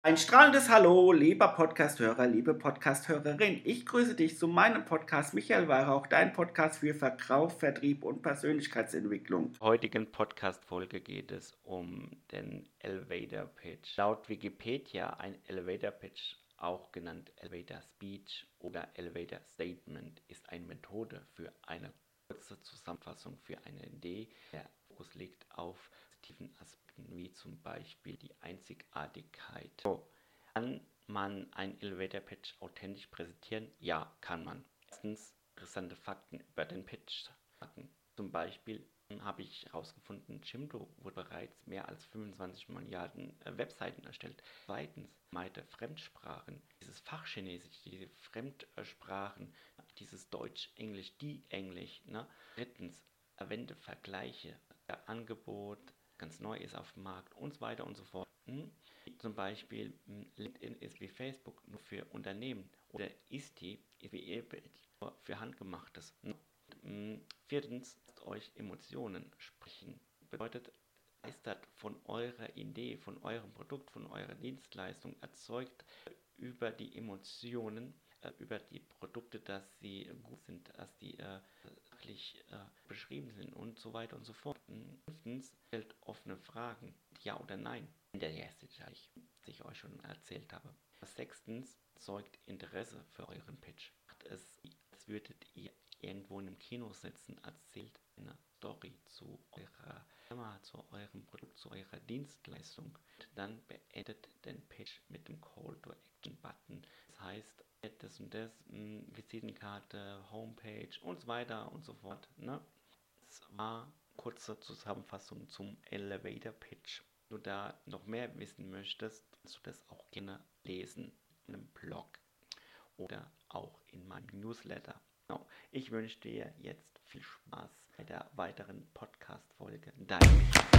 Ein strahlendes Hallo, lieber Podcasthörer, liebe Podcasthörerin. Ich grüße dich zu meinem Podcast Michael Weihrauch, dein Podcast für Verkauf, Vertrieb und Persönlichkeitsentwicklung. In der heutigen Podcast-Folge geht es um den Elevator Pitch. Laut Wikipedia ein Elevator Pitch, auch genannt Elevator Speech oder Elevator Statement, ist eine Methode für eine kurze Zusammenfassung für eine Idee. Der Fokus liegt auf positiven Aspekten wie zum Beispiel die Einzigartigkeit. So, kann man einen Elevator Pitch authentisch präsentieren? Ja, kann man. Erstens interessante Fakten über den Pitch. Zum Beispiel habe ich herausgefunden, Jimdo wurde bereits mehr als 25 Milliarden äh, Webseiten erstellt. Zweitens, meinte Fremdsprachen, dieses Fachchinesisch, diese Fremdsprachen, dieses Deutsch, Englisch, die Englisch. Ne? Drittens, erwähnte Vergleiche, der Angebot, ganz neu ist auf dem Markt und so weiter und so fort. Hm? Zum Beispiel hm, LinkedIn ist wie Facebook nur für Unternehmen oder Isti ist wie Ebild für Handgemachtes. Hm? Viertens, lasst euch Emotionen sprechen. Bedeutet, begeistert von eurer Idee, von eurem Produkt, von eurer Dienstleistung, erzeugt über die Emotionen, äh, über die Produkte, dass sie gut sind, dass die äh, sachlich äh, beschrieben sind und so weiter und so fort. Fünftens stellt offene Fragen, ja oder nein, in der erste Teich, was ich euch schon erzählt habe. Sechstens zeugt Interesse für euren Pitch. Macht es, als würdet ihr irgendwo in einem Kino sitzen, erzählt eine Story zu eurer Firma, zu eurem Produkt, zu eurer Dienstleistung. Und dann beendet den Pitch mit dem Call das und das, mh, Visitenkarte, Homepage und so weiter und so fort. Ne? Das war kurze Zusammenfassung zum Elevator Pitch. Wenn du da noch mehr wissen möchtest, kannst du das auch gerne lesen in einem Blog oder auch in meinem Newsletter. Genau. Ich wünsche dir jetzt viel Spaß bei der weiteren Podcast-Folge. Dein.